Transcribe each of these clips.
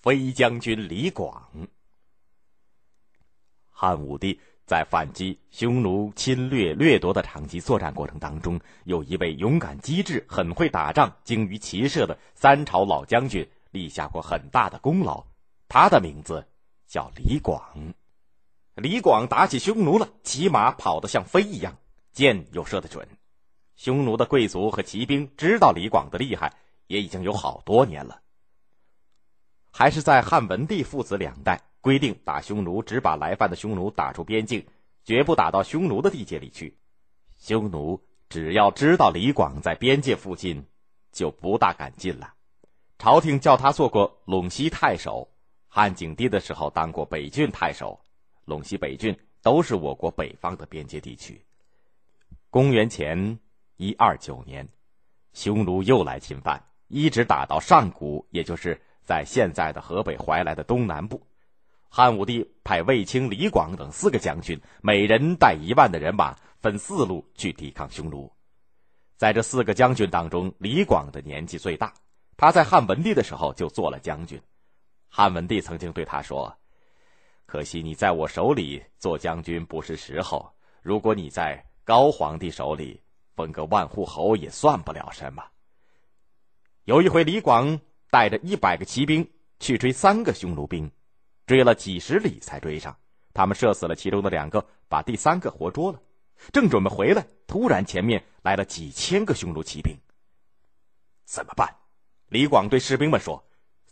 飞将军李广。汉武帝在反击匈奴侵略掠夺的长期作战过程当中，有一位勇敢机智、很会打仗、精于骑射的三朝老将军，立下过很大的功劳。他的名字叫李广。李广打起匈奴了，骑马跑得像飞一样，箭又射得准。匈奴的贵族和骑兵知道李广的厉害，也已经有好多年了。还是在汉文帝父子两代规定，打匈奴只把来犯的匈奴打出边境，绝不打到匈奴的地界里去。匈奴只要知道李广在边界附近，就不大敢进了。朝廷叫他做过陇西太守，汉景帝的时候当过北郡太守。陇西、北郡都是我国北方的边界地区。公元前一二九年，匈奴又来侵犯，一直打到上古，也就是。在现在的河北怀来的东南部，汉武帝派卫青、李广等四个将军，每人带一万的人马，分四路去抵抗匈奴。在这四个将军当中，李广的年纪最大，他在汉文帝的时候就做了将军。汉文帝曾经对他说：“可惜你在我手里做将军不是时候，如果你在高皇帝手里，封个万户侯也算不了什么。”有一回，李广。带着一百个骑兵去追三个匈奴兵，追了几十里才追上。他们射死了其中的两个，把第三个活捉了。正准备回来，突然前面来了几千个匈奴骑兵。怎么办？李广对士兵们说：“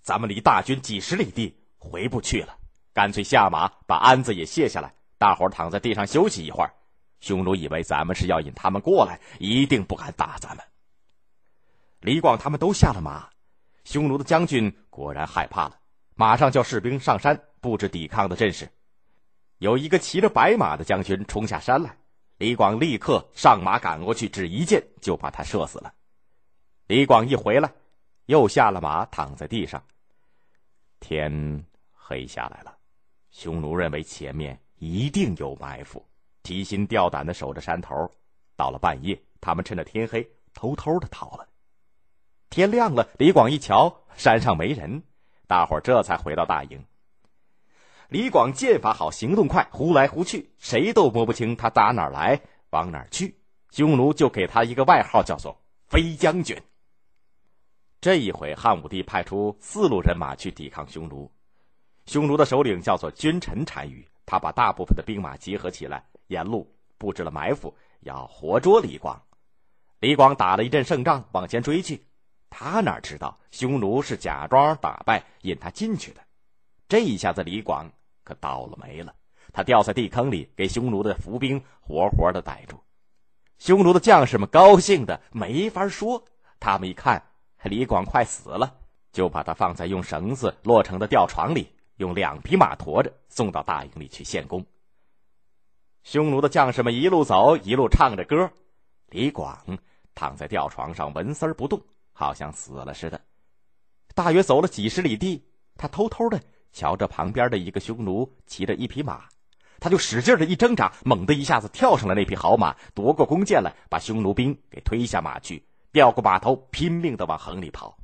咱们离大军几十里地，回不去了。干脆下马，把鞍子也卸下来，大伙躺在地上休息一会儿。匈奴以为咱们是要引他们过来，一定不敢打咱们。”李广他们都下了马。匈奴的将军果然害怕了，马上叫士兵上山布置抵抗的阵势。有一个骑着白马的将军冲下山来，李广立刻上马赶过去，只一箭就把他射死了。李广一回来，又下了马，躺在地上。天黑下来了，匈奴认为前面一定有埋伏，提心吊胆的守着山头。到了半夜，他们趁着天黑偷偷的逃了。天亮了，李广一瞧山上没人，大伙儿这才回到大营。李广剑法好，行动快，忽来忽去，谁都摸不清他打哪儿来，往哪儿去。匈奴就给他一个外号，叫做“飞将军”。这一回，汉武帝派出四路人马去抵抗匈奴，匈奴的首领叫做君臣单于，他把大部分的兵马集合起来，沿路布置了埋伏，要活捉李广。李广打了一阵胜仗，往前追去。他哪知道匈奴是假装打败引他进去的，这一下子李广可倒了霉了。他掉在地坑里，给匈奴的伏兵活活的逮住。匈奴的将士们高兴的没法说。他们一看李广快死了，就把他放在用绳子落成的吊床里，用两匹马驮着送到大营里去献功。匈奴的将士们一路走，一路唱着歌，李广躺在吊床上纹丝儿不动。好像死了似的，大约走了几十里地，他偷偷的瞧着旁边的一个匈奴骑着一匹马，他就使劲的一挣扎，猛地一下子跳上了那匹好马，夺过弓箭来，把匈奴兵给推下马去，调过马头，拼命的往横里跑。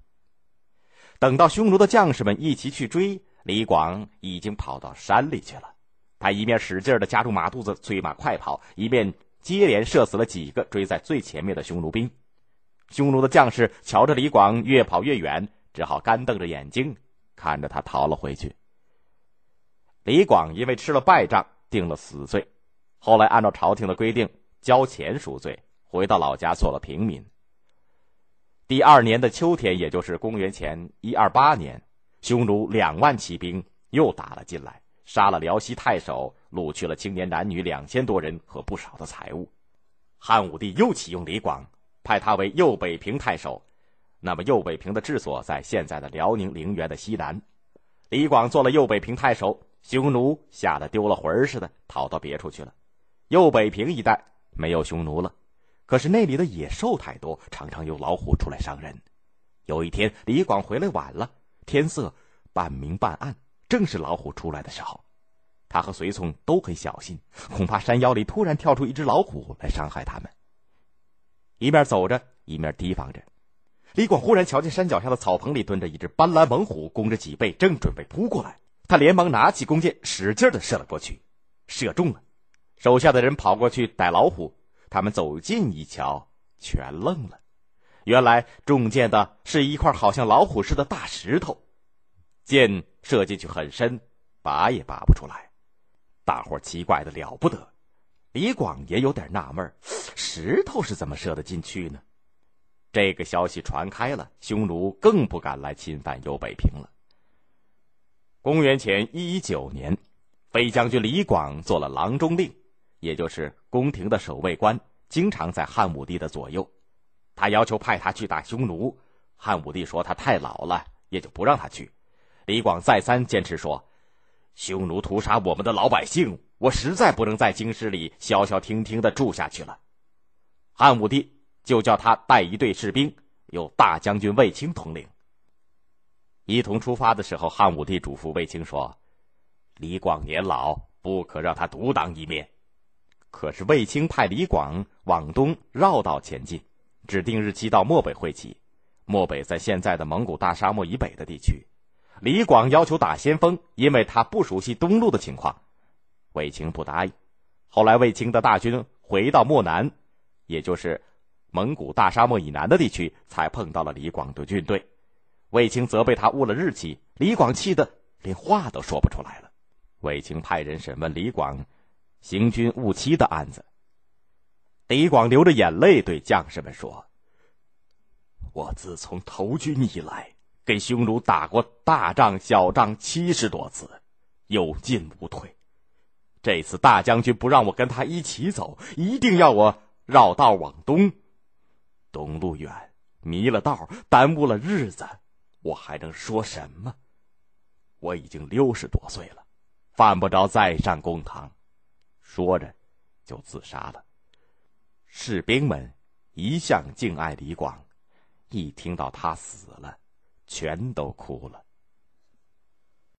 等到匈奴的将士们一齐去追，李广已经跑到山里去了。他一面使劲的夹住马肚子，催马快跑，一面接连射死了几个追在最前面的匈奴兵。匈奴的将士瞧着李广越跑越远，只好干瞪着眼睛看着他逃了回去。李广因为吃了败仗，定了死罪，后来按照朝廷的规定交钱赎罪，回到老家做了平民。第二年的秋天，也就是公元前一二八年，匈奴两万骑兵又打了进来，杀了辽西太守，掳去了青年男女两千多人和不少的财物。汉武帝又启用李广。派他为右北平太守，那么右北平的治所在现在的辽宁陵园的西南。李广做了右北平太守，匈奴吓得丢了魂儿似的逃到别处去了。右北平一带没有匈奴了，可是那里的野兽太多，常常有老虎出来伤人。有一天，李广回来晚了，天色半明半暗，正是老虎出来的时候。他和随从都很小心，恐怕山腰里突然跳出一只老虎来伤害他们。一面走着，一面提防着。李广忽然瞧见山脚下的草棚里蹲着一只斑斓猛虎，弓着脊背，正准备扑过来。他连忙拿起弓箭，使劲的射了过去，射中了。手下的人跑过去逮老虎，他们走近一瞧，全愣了。原来中箭的是一块好像老虎似的大石头，箭射进去很深，拔也拔不出来。大伙奇怪的了不得。李广也有点纳闷石头是怎么射得进去呢？这个消息传开了，匈奴更不敢来侵犯幽北平了。公元前一一九年，飞将军李广做了郎中令，也就是宫廷的守卫官，经常在汉武帝的左右。他要求派他去打匈奴，汉武帝说他太老了，也就不让他去。李广再三坚持说，匈奴屠杀我们的老百姓。我实在不能在京师里消消停停的住下去了，汉武帝就叫他带一队士兵，由大将军卫青统领。一同出发的时候，汉武帝嘱咐卫青说：“李广年老，不可让他独当一面。”可是卫青派李广往东绕道前进，指定日期到漠北会齐。漠北在现在的蒙古大沙漠以北的地区。李广要求打先锋，因为他不熟悉东路的情况。卫青不答应，后来卫青的大军回到漠南，也就是蒙古大沙漠以南的地区，才碰到了李广的军队。卫青责备他误了日期，李广气得连话都说不出来了。卫青派人审问李广行军误期的案子。李广流着眼泪对将士们说：“我自从投军以来，跟匈奴打过大仗小仗七十多次，有进无退。”这次大将军不让我跟他一起走，一定要我绕道往东。东路远，迷了道，耽误了日子，我还能说什么？我已经六十多岁了，犯不着再上公堂。说着，就自杀了。士兵们一向敬爱李广，一听到他死了，全都哭了。